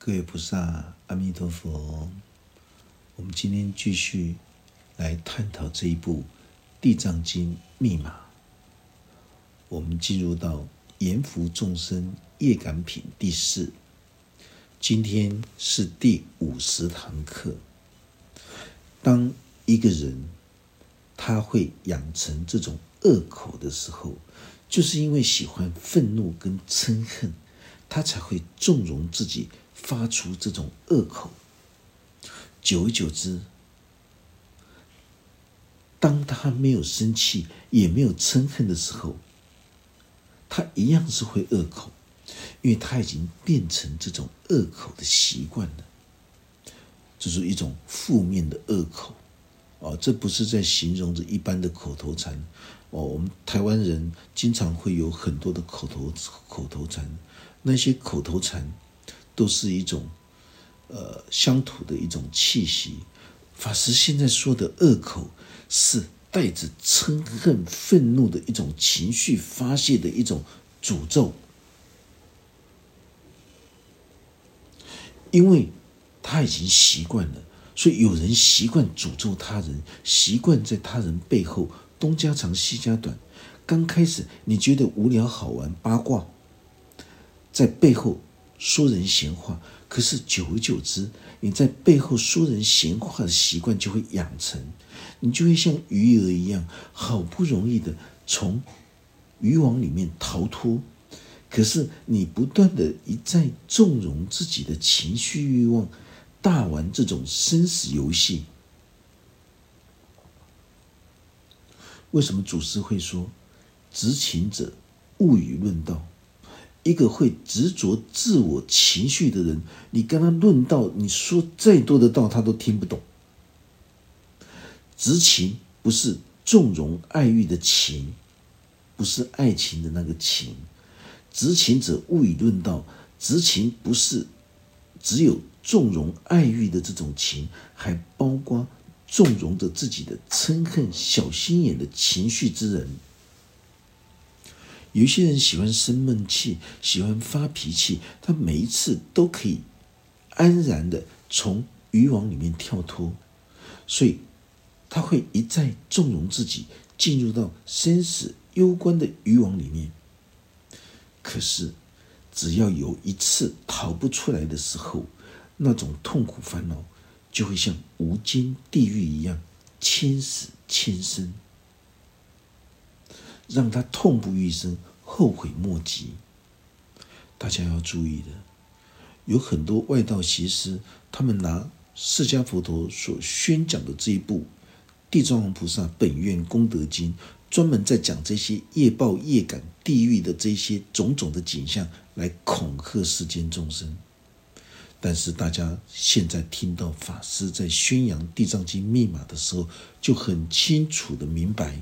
各位菩萨，阿弥陀佛。我们今天继续来探讨这一部《地藏经》密码。我们进入到阎浮众生业感品第四，今天是第五十堂课。当一个人他会养成这种恶口的时候，就是因为喜欢愤怒跟嗔恨，他才会纵容自己发出这种恶口。久而久之，当他没有生气也没有嗔恨的时候，他一样是会恶口，因为他已经变成这种恶口的习惯了，这是一种负面的恶口。哦，这不是在形容着一般的口头禅。哦，我们台湾人经常会有很多的口头口头禅，那些口头禅都是一种呃乡土的一种气息。法师现在说的恶口，是带着嗔恨、愤怒的一种情绪发泄的一种诅咒，因为他已经习惯了。所以有人习惯诅咒他人，习惯在他人背后东家长西家短。刚开始你觉得无聊好玩八卦，在背后说人闲话。可是久而久之，你在背后说人闲话的习惯就会养成，你就会像鱼儿一样，好不容易的从渔网里面逃脱。可是你不断的一再纵容自己的情绪欲望。大玩这种生死游戏，为什么祖师会说“执情者勿与论道”？一个会执着自我情绪的人，你跟他论道，你说再多的道，他都听不懂。执情不是纵容爱欲的情，不是爱情的那个情。执情者勿以论道，执情不是只有。纵容爱欲的这种情，还包括纵容着自己的嗔恨、小心眼的情绪之人。有些人喜欢生闷气，喜欢发脾气，他每一次都可以安然的从渔网里面跳脱，所以他会一再纵容自己进入到生死攸关的渔网里面。可是，只要有一次逃不出来的时候，那种痛苦烦恼，就会像无间地狱一样，千死千生，让他痛不欲生，后悔莫及。大家要注意的，有很多外道邪师，他们拿释迦佛陀所宣讲的这一部《地藏王菩萨本愿功德经》，专门在讲这些业报业感、地狱的这些种种的景象，来恐吓世间众生。但是大家现在听到法师在宣扬《地藏经》密码的时候，就很清楚的明白，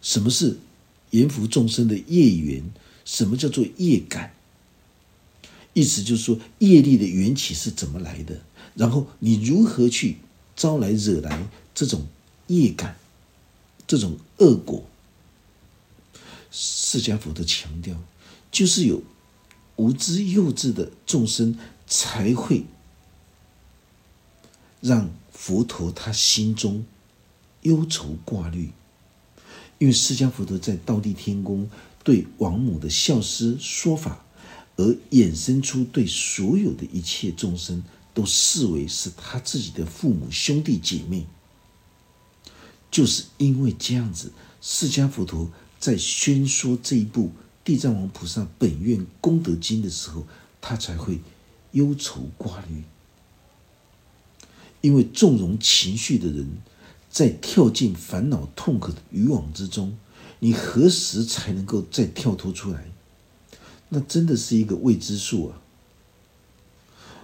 什么是阎浮众生的业缘，什么叫做业感。意思就是说，业力的缘起是怎么来的，然后你如何去招来惹来这种业感，这种恶果。释迦佛的强调，就是有无知幼稚的众生。才会让佛陀他心中忧愁挂虑，因为释迦佛陀在道地天宫对王母的孝师说法，而衍生出对所有的一切众生都视为是他自己的父母兄弟姐妹，就是因为这样子，释迦佛陀在宣说这一部《地藏王菩萨本愿功德经》的时候，他才会。忧愁挂虑，因为纵容情绪的人，在跳进烦恼痛苦的渔网之中，你何时才能够再跳脱出来？那真的是一个未知数啊！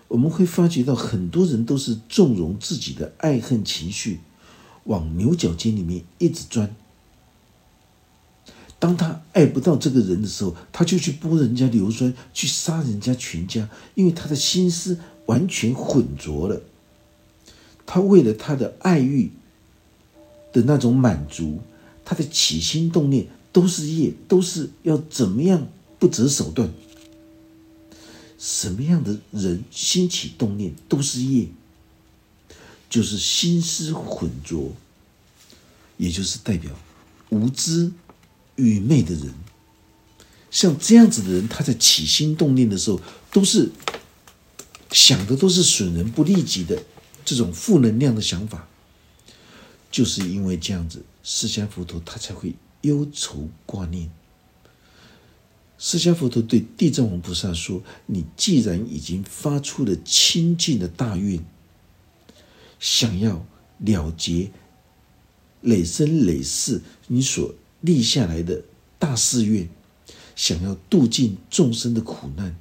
我们会发觉到，很多人都是纵容自己的爱恨情绪，往牛角尖里面一直钻。当他爱不到这个人的时候，他就去剥人家硫酸，去杀人家全家，因为他的心思完全混浊了。他为了他的爱欲的那种满足，他的起心动念都是业，都是要怎么样不择手段。什么样的人兴起动念都是业，就是心思浑浊，也就是代表无知愚昧的人。像这样子的人，他在起心动念的时候，都是想的都是损人不利己的这种负能量的想法。就是因为这样子，释迦佛陀他才会忧愁挂念。释迦佛陀对地藏王菩萨说：“你既然已经发出了清净的大愿，想要了结累生累世你所立下来的大誓愿，想要度尽众生的苦难，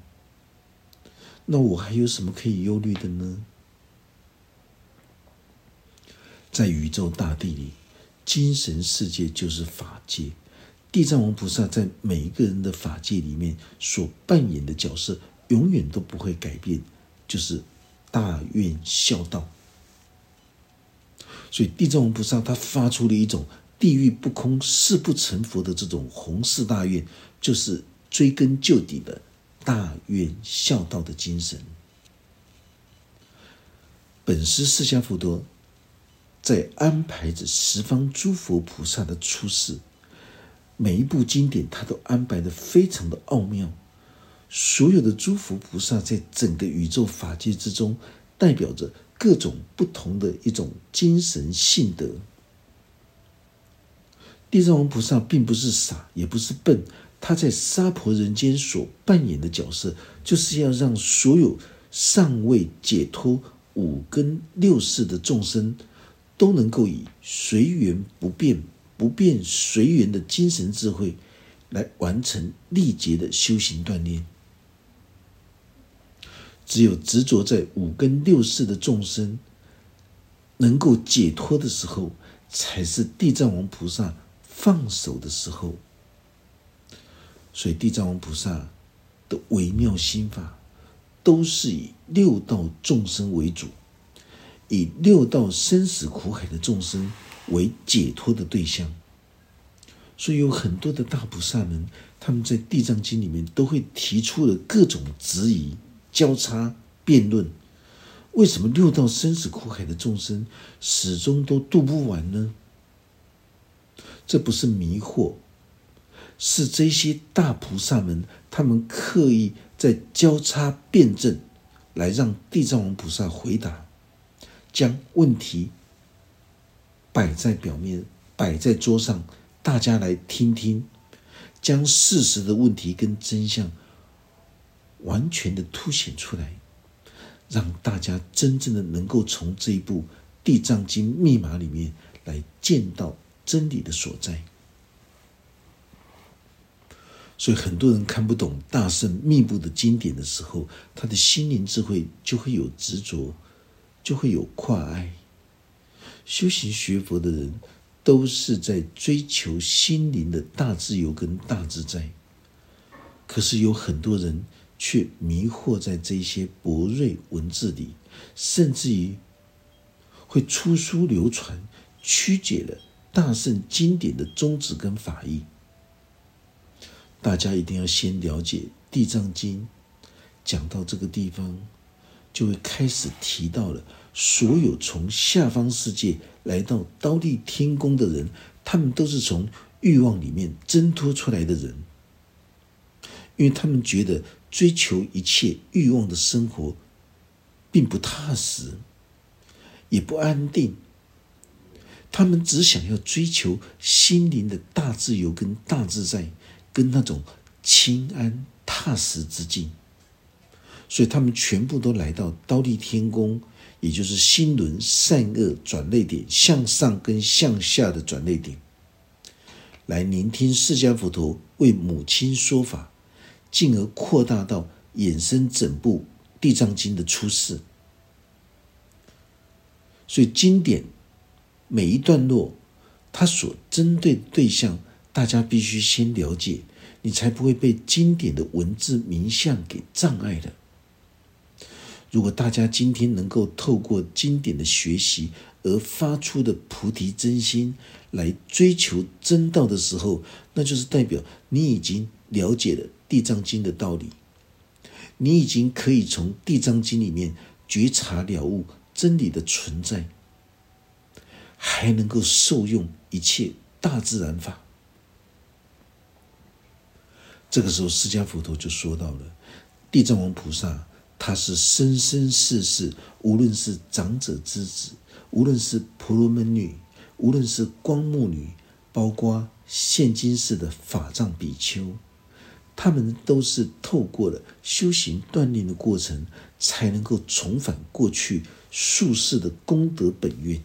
那我还有什么可以忧虑的呢？”在宇宙大地里，精神世界就是法界。地藏王菩萨在每一个人的法界里面所扮演的角色，永远都不会改变，就是大愿孝道。所以地藏王菩萨他发出了一种地狱不空、誓不成佛的这种弘誓大愿，就是追根究底的大愿孝道的精神。本师释迦佛陀。在安排着十方诸佛菩萨的出世，每一部经典他都安排的非常的奥妙。所有的诸佛菩萨在整个宇宙法界之中，代表着各种不同的一种精神性德。地藏王菩萨并不是傻，也不是笨，他在娑婆人间所扮演的角色，就是要让所有尚未解脱五根六识的众生。都能够以随缘不变、不变随缘的精神智慧，来完成历劫的修行锻炼。只有执着在五根六识的众生能够解脱的时候，才是地藏王菩萨放手的时候。所以，地藏王菩萨的微妙心法，都是以六道众生为主。以六道生死苦海的众生为解脱的对象，所以有很多的大菩萨们，他们在《地藏经》里面都会提出了各种质疑、交叉辩论：为什么六道生死苦海的众生始终都渡不完呢？这不是迷惑，是这些大菩萨们他们刻意在交叉辩证，来让地藏王菩萨回答。将问题摆在表面，摆在桌上，大家来听听，将事实的问题跟真相完全的凸显出来，让大家真正的能够从这一部《地藏经》密码里面来见到真理的所在。所以很多人看不懂大圣密布的经典的时候，他的心灵智慧就会有执着。就会有跨爱。修行学佛的人，都是在追求心灵的大自由跟大自在。可是有很多人却迷惑在这些博瑞文字里，甚至于会出书流传，曲解了大圣经典的宗旨跟法义。大家一定要先了解《地藏经》，讲到这个地方。就会开始提到了所有从下方世界来到刀立天宫的人，他们都是从欲望里面挣脱出来的人，因为他们觉得追求一切欲望的生活并不踏实，也不安定，他们只想要追求心灵的大自由跟大自在，跟那种清安踏实之境。所以他们全部都来到刀立天宫，也就是心轮善恶转类点向上跟向下的转类点，来聆听释迦佛陀为母亲说法，进而扩大到衍生整部地藏经的出世。所以经典每一段落，它所针对的对象，大家必须先了解，你才不会被经典的文字名相给障碍了。如果大家今天能够透过经典的学习而发出的菩提真心来追求真道的时候，那就是代表你已经了解了《地藏经》的道理，你已经可以从《地藏经》里面觉察了悟真理的存在，还能够受用一切大自然法。这个时候，释迦佛陀就说到了：地藏王菩萨，他是生生世世，无论是长者之子，无论是婆罗门女，无论是光目女，包括现今世的法藏比丘。他们都是透过了修行锻炼的过程，才能够重返过去宿世的功德本愿。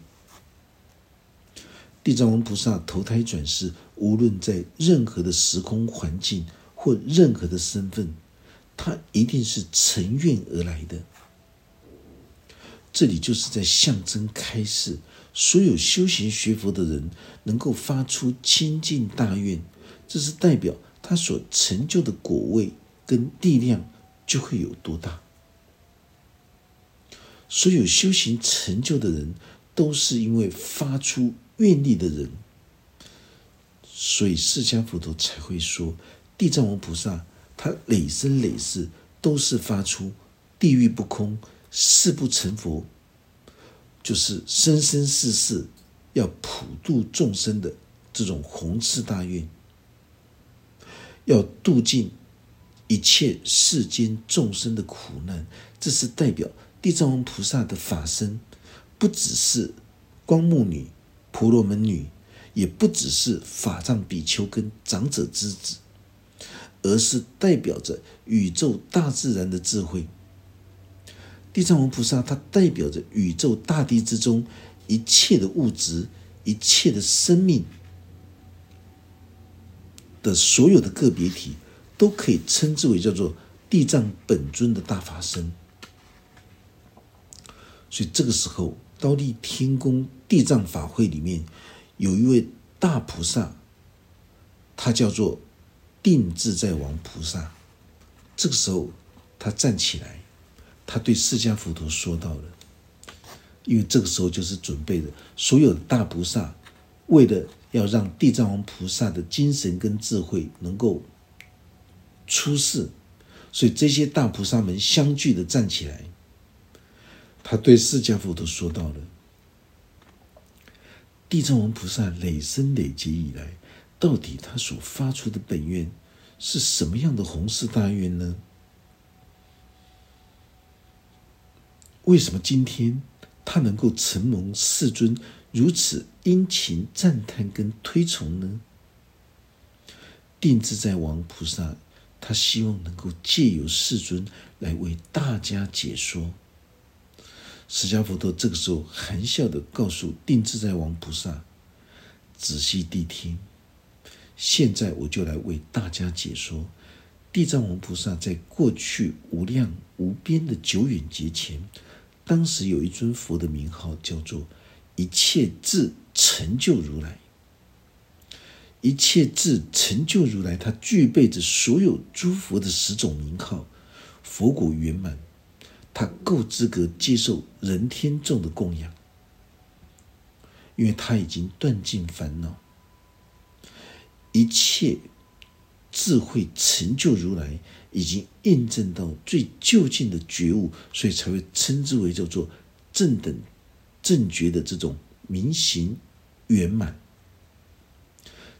地藏王菩萨投胎转世，无论在任何的时空环境或任何的身份，他一定是成愿而来的。这里就是在象征开示，所有修行学佛的人能够发出清净大愿，这是代表。他所成就的果位跟力量就会有多大？所有修行成就的人，都是因为发出愿力的人，所以释迦佛陀才会说，地藏王菩萨他累生累世都是发出地狱不空，誓不成佛，就是生生世世要普度众生的这种宏誓大愿。要度尽一切世间众生的苦难，这是代表地藏王菩萨的法身，不只是光目女、婆罗门女，也不只是法藏比丘跟长者之子，而是代表着宇宙大自然的智慧。地藏王菩萨，它代表着宇宙大地之中一切的物质、一切的生命。的所有的个别体都可以称之为叫做地藏本尊的大法身，所以这个时候，刀立天宫地藏法会里面有一位大菩萨，他叫做定自在王菩萨。这个时候，他站起来，他对释迦佛陀说到了，因为这个时候就是准备的所有的大菩萨为了。要让地藏王菩萨的精神跟智慧能够出世，所以这些大菩萨们相继的站起来。他对释迦佛陀说到了：地藏王菩萨累生累劫以来，到底他所发出的本愿是什么样的宏誓大愿呢？为什么今天他能够承蒙世尊？如此殷勤赞叹跟推崇呢？定自在王菩萨，他希望能够借由世尊来为大家解说。释迦佛陀这个时候含笑的告诉定自在王菩萨：“仔细谛听，现在我就来为大家解说。地藏王菩萨在过去无量无边的久远劫前，当时有一尊佛的名号叫做。”一切自成就如来，一切自成就如来，他具备着所有诸佛的十种名号，佛果圆满，他够资格接受人天众的供养，因为他已经断尽烦恼，一切智慧成就如来，已经印证到最究竟的觉悟，所以才会称之为叫做正等。正觉的这种明行圆满，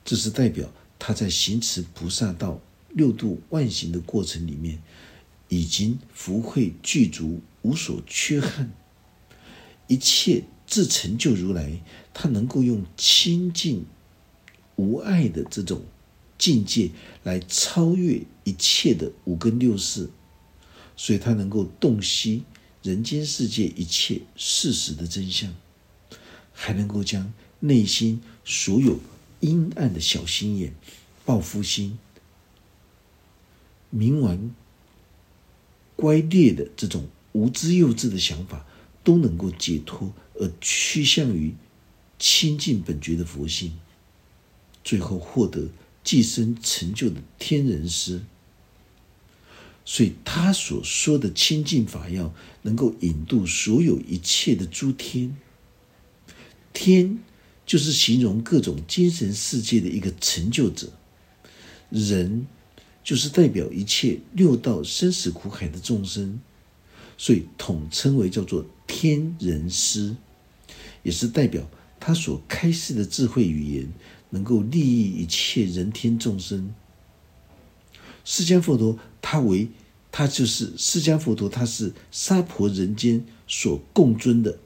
这是代表他在行持菩萨道六度万行的过程里面，已经福慧具足，无所缺憾，一切自成就如来，他能够用清净无爱的这种境界来超越一切的五根六识，所以他能够洞悉。人间世界一切事实的真相，还能够将内心所有阴暗的小心眼、报复心、冥顽乖劣的这种无知幼稚的想法，都能够解脱，而趋向于清净本觉的佛性，最后获得寄生成就的天人师。所以他所说的清净法要，能够引渡所有一切的诸天。天就是形容各种精神世界的一个成就者，人就是代表一切六道生死苦海的众生，所以统称为叫做天人师，也是代表他所开示的智慧语言，能够利益一切人天众生。释迦佛陀，他为他就是释迦佛陀，他是娑婆人间所共尊的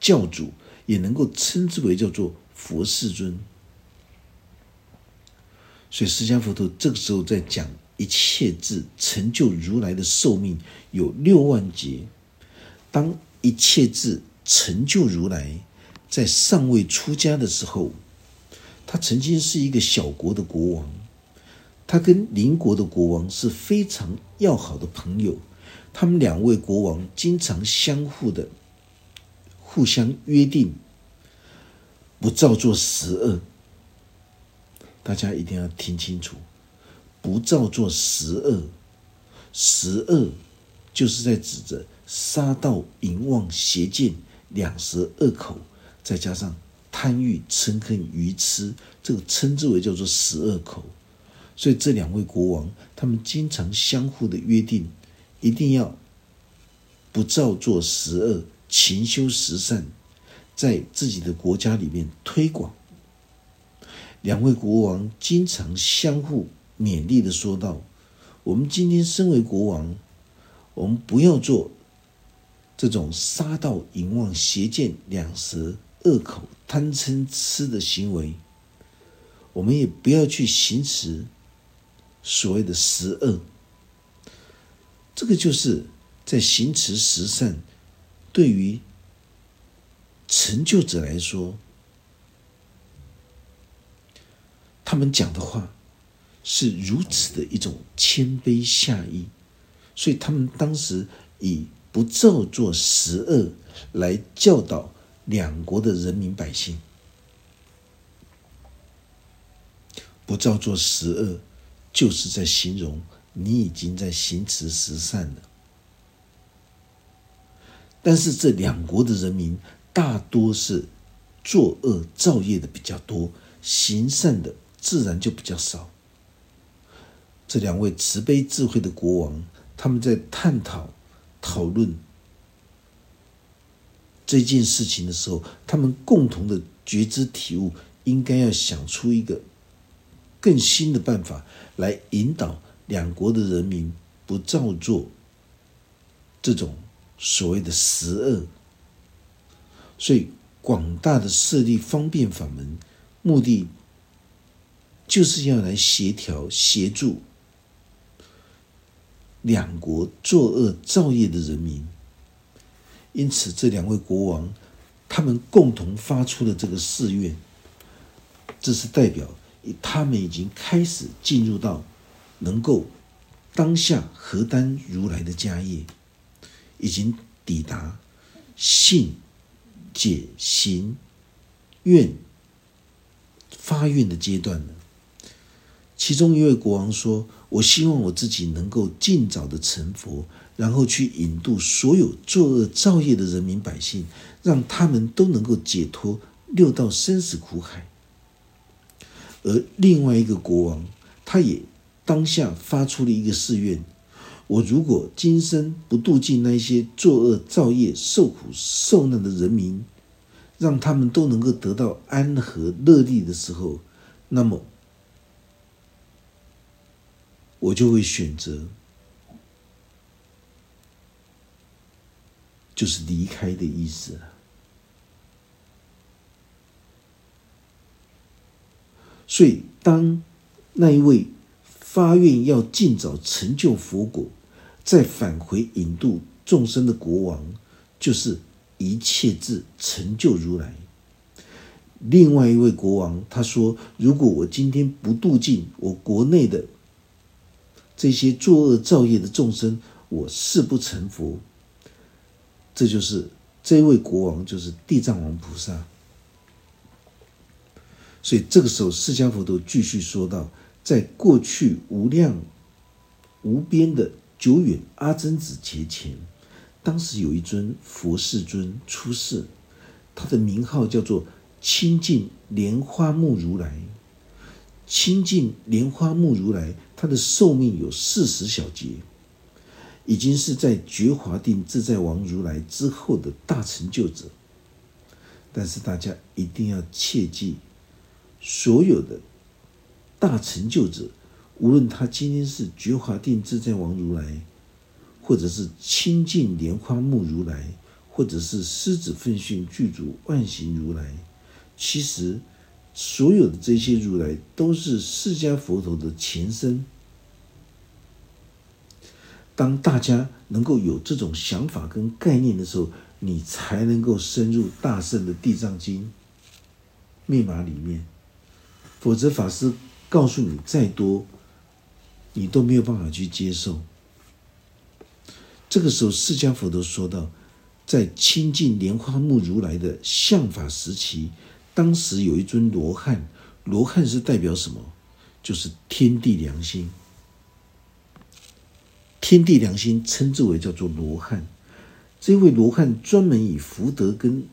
教主，也能够称之为叫做佛世尊。所以释迦佛陀这个时候在讲一切智成就如来的寿命有六万劫。当一切智成就如来，在尚未出家的时候，他曾经是一个小国的国王。他跟邻国的国王是非常要好的朋友，他们两位国王经常相互的互相约定，不造作十恶。大家一定要听清楚，不造作十恶，十恶就是在指着杀盗淫妄邪见两舌恶口，再加上贪欲嗔恨愚痴，这个称之为叫做十恶口。所以这两位国王，他们经常相互的约定，一定要不造作十恶，勤修十善，在自己的国家里面推广。两位国王经常相互勉励的说道：“我们今天身为国王，我们不要做这种杀盗淫妄邪见两舌恶口贪嗔痴的行为，我们也不要去行持。”所谓的十恶，这个就是在行持十善，对于成就者来说，他们讲的话是如此的一种谦卑下意，所以他们当时以不造作十恶来教导两国的人民百姓，不造作十恶。就是在形容你已经在行持十善了，但是这两国的人民大多是作恶造业的比较多，行善的自然就比较少。这两位慈悲智慧的国王，他们在探讨讨论这件事情的时候，他们共同的觉知体悟，应该要想出一个。更新的办法来引导两国的人民不造作这种所谓的十恶，所以广大的设立方便法门，目的就是要来协调协助两国作恶造业的人民。因此，这两位国王他们共同发出了这个誓愿，这是代表。他们已经开始进入到能够当下何担如来的家业，已经抵达信解行愿发愿的阶段了。其中一位国王说：“我希望我自己能够尽早的成佛，然后去引渡所有作恶造业的人民百姓，让他们都能够解脱六道生死苦海。”而另外一个国王，他也当下发出了一个誓愿：我如果今生不度尽那些作恶造业、受苦受难的人民，让他们都能够得到安和乐利的时候，那么我就会选择，就是离开的意思了。所以，当那一位发愿要尽早成就佛果，再返回引渡众生的国王，就是一切智成就如来。另外一位国王他说：“如果我今天不度尽我国内的这些作恶造业的众生，我誓不成佛。”这就是这位国王，就是地藏王菩萨。所以这个时候，释迦佛陀继续说道：“在过去无量无边的久远阿僧子节前，当时有一尊佛世尊出世，他的名号叫做清净莲花目如来。清净莲花目如来，他的寿命有四十小劫，已经是在觉华定自在王如来之后的大成就者。但是大家一定要切记，所有的大成就者，无论他今天是觉华定自在王如来，或者是清净莲花目如来，或者是狮子奋训具足万行如来，其实所有的这些如来都是释迦佛陀的前身。当大家能够有这种想法跟概念的时候，你才能够深入大圣的地藏经密码里面，否则法师告诉你再多，你都没有办法去接受。这个时候，释迦佛陀说到，在亲近莲花目如来的相法时期，当时有一尊罗汉，罗汉是代表什么？就是天地良心，天地良心称之为叫做罗汉。这位罗汉专门以福德跟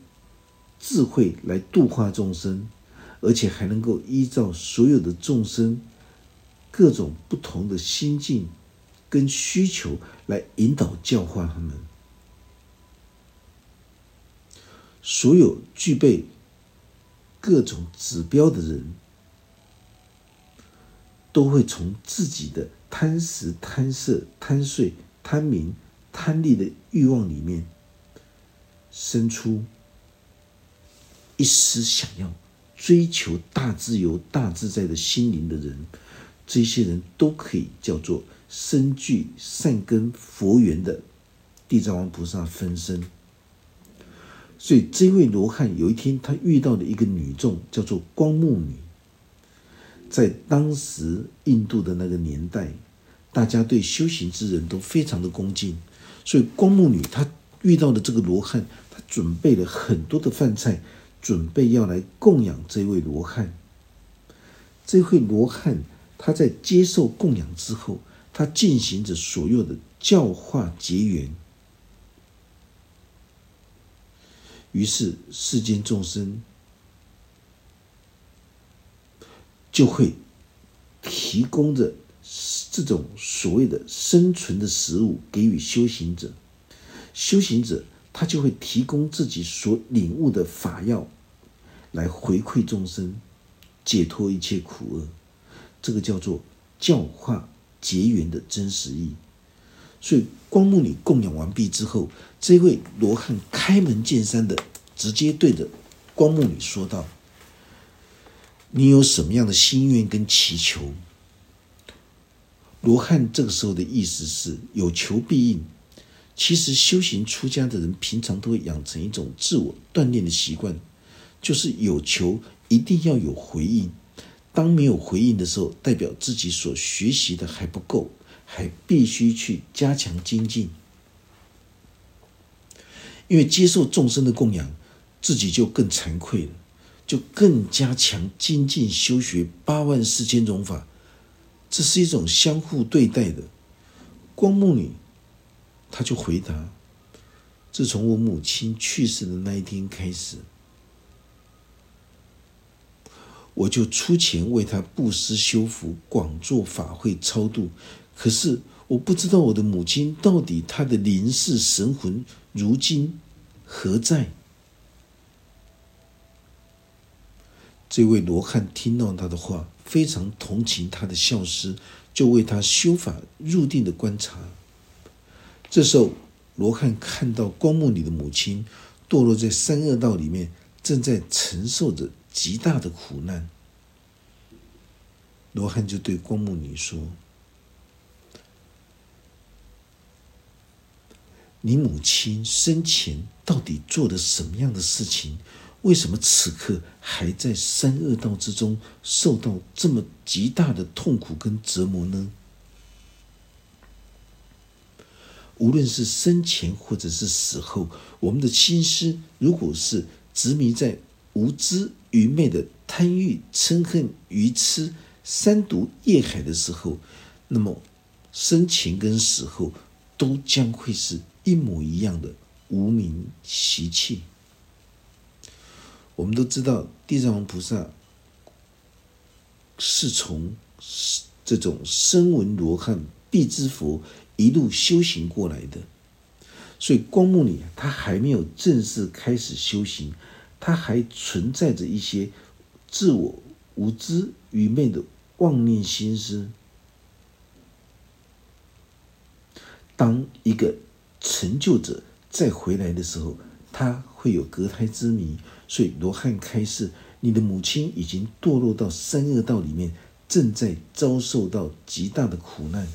智慧来度化众生，而且还能够依照所有的众生各种不同的心境跟需求来引导教化他们。所有具备各种指标的人，都会从自己的贪食、贪色、贪睡、贪名。贪利的欲望里面生出一丝想要追求大自由、大自在的心灵的人，这些人都可以叫做身具善根佛缘的地藏王菩萨分身。所以，这位罗汉有一天，他遇到了一个女众，叫做光目女。在当时印度的那个年代，大家对修行之人都非常的恭敬。所以，光目女她遇到的这个罗汉，她准备了很多的饭菜，准备要来供养这位罗汉。这位罗汉他在接受供养之后，他进行着所有的教化结缘，于是世间众生就会提供着。这种所谓的生存的食物给予修行者，修行者他就会提供自己所领悟的法药，来回馈众生，解脱一切苦厄。这个叫做教化结缘的真实意。所以光目女供养完毕之后，这位罗汉开门见山的直接对着光目女说道：“你有什么样的心愿跟祈求？”罗汉这个时候的意思是有求必应。其实修行出家的人平常都会养成一种自我锻炼的习惯，就是有求一定要有回应。当没有回应的时候，代表自己所学习的还不够，还必须去加强精进。因为接受众生的供养，自己就更惭愧了，就更加强精进修学八万四千种法。这是一种相互对待的。光目女，她就回答：“自从我母亲去世的那一天开始，我就出钱为她布施修福，广做法会超度。可是我不知道我的母亲到底她的灵世神魂如今何在。”这位罗汉听到他的话。非常同情他的孝师，就为他修法入定的观察。这时候，罗汉看到光目女的母亲堕落在三恶道里面，正在承受着极大的苦难。罗汉就对光目女说：“你母亲生前到底做了什么样的事情？”为什么此刻还在三恶道之中受到这么极大的痛苦跟折磨呢？无论是生前或者是死后，我们的心思如果是执迷在无知愚昧的贪欲嗔恨愚痴三毒业海的时候，那么生前跟死后都将会是一模一样的无名习气。我们都知道，地藏王菩萨是从这种声闻罗汉必之佛一路修行过来的。所以光目女她还没有正式开始修行，她还存在着一些自我无知、愚昧的妄念心思。当一个成就者再回来的时候，他会有隔胎之谜。所以罗汉开示：你的母亲已经堕落到三恶道里面，正在遭受到极大的苦难。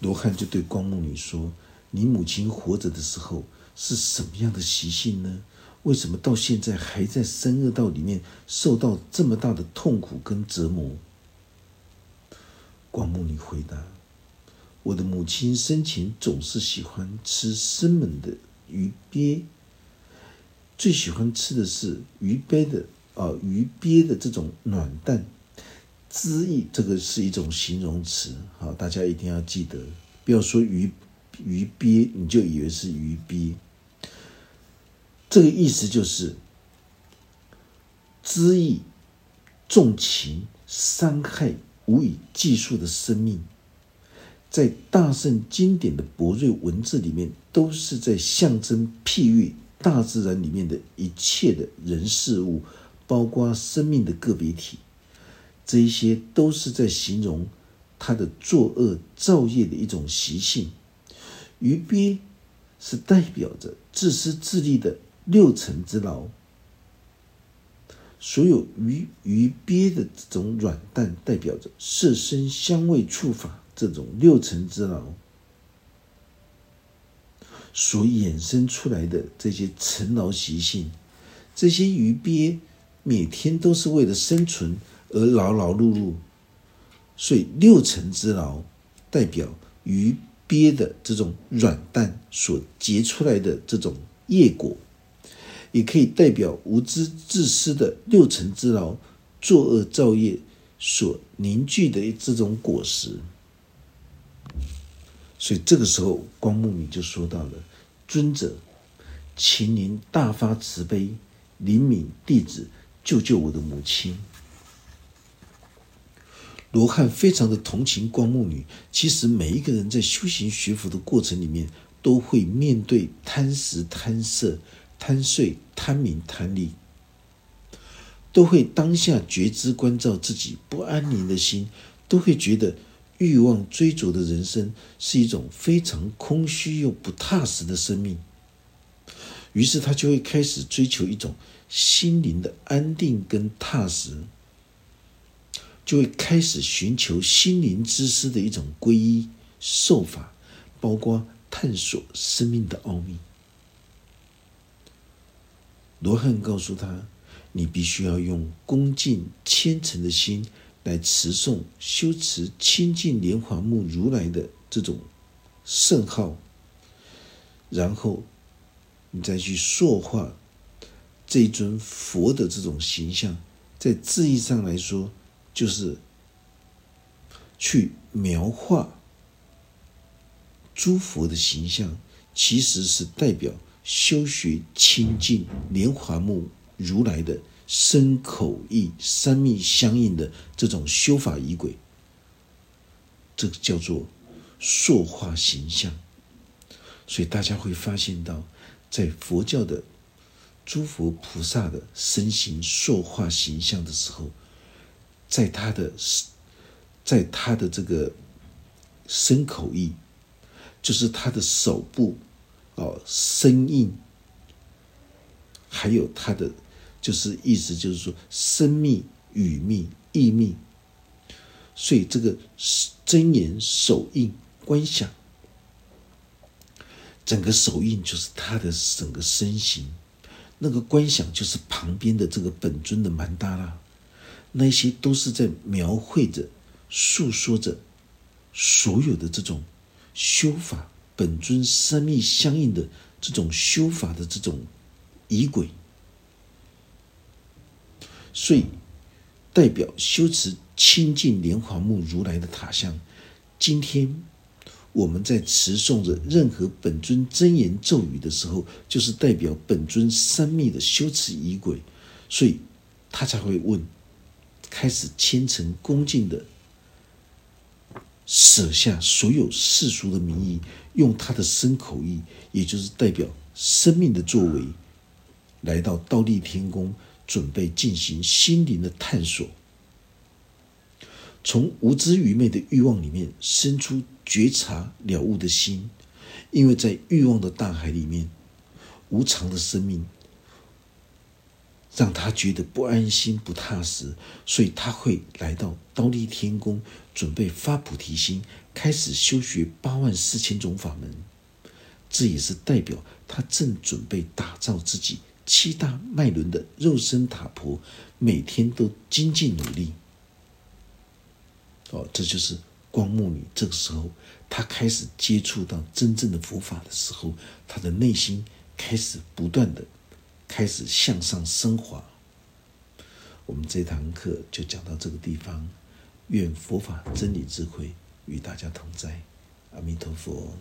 罗汉就对光目女说：“你母亲活着的时候是什么样的习性呢？为什么到现在还在三恶道里面受到这么大的痛苦跟折磨？”光目女回答：“我的母亲生前总是喜欢吃生猛的鱼鳖，最喜欢吃的是鱼鳖的啊鱼鳖的这种软蛋。”恣意，这个是一种形容词，好，大家一定要记得，不要说鱼鱼鳖，你就以为是鱼鳖。这个意思就是恣意、重情、伤害无以计数的生命，在大圣经典的博瑞文字里面，都是在象征譬喻大自然里面的一切的人事物，包括生命的个别体。这一些都是在形容他的作恶造业的一种习性。鱼鳖是代表着自私自利的六尘之劳。所有鱼鱼鳖的这种软蛋，代表着色身香味触法这种六层之劳所衍生出来的这些尘劳习性。这些鱼鳖每天都是为了生存。而劳劳碌碌，所以六层之劳代表鱼鳖的这种软蛋所结出来的这种业果，也可以代表无知自私的六层之劳作恶造业所凝聚的这种果实。所以这个时候，光目女就说到了：“尊者，请您大发慈悲，怜悯弟子，救救我的母亲。”罗汉非常的同情光目女。其实每一个人在修行学佛的过程里面，都会面对贪食、贪色、贪睡、贪名、贪利，都会当下觉知关照自己不安宁的心，都会觉得欲望追逐的人生是一种非常空虚又不踏实的生命。于是他就会开始追求一种心灵的安定跟踏实。就会开始寻求心灵之师的一种皈依受法，包括探索生命的奥秘。罗汉告诉他：“你必须要用恭敬虔诚的心来持诵修持清净莲华目如来的这种圣号，然后你再去塑化这尊佛的这种形象，在字义上来说。”就是去描画诸佛的形象，其实是代表修学清净莲华目如来的身口意三密相应的这种修法仪轨，这个叫做塑化形象。所以大家会发现到，在佛教的诸佛菩萨的身形塑化形象的时候。在他的，在他的这个身口意，就是他的手部，哦，身印，还有他的，就是意思就是说，生密、语密、意密，所以这个真言手印观想，整个手印就是他的整个身形，那个观想就是旁边的这个本尊的曼达拉。那些都是在描绘着、诉说着所有的这种修法本尊生命相应的这种修法的这种仪轨，所以代表修持清净莲华目如来的塔像。今天我们在持诵着任何本尊真言咒语的时候，就是代表本尊生命的修持仪轨，所以。他才会问，开始虔诚恭敬的舍下所有世俗的名义，用他的身口意，也就是代表生命的作为，来到倒立天宫，准备进行心灵的探索，从无知愚昧的欲望里面生出觉察了悟的心，因为在欲望的大海里面，无常的生命。让他觉得不安心、不踏实，所以他会来到刀立天宫，准备发菩提心，开始修学八万四千种法门。这也是代表他正准备打造自己七大脉轮的肉身塔婆，每天都精进努力。哦，这就是光目女这个时候，她开始接触到真正的佛法的时候，她的内心开始不断的。开始向上升华。我们这堂课就讲到这个地方。愿佛法真理智慧与大家同在。阿弥陀佛。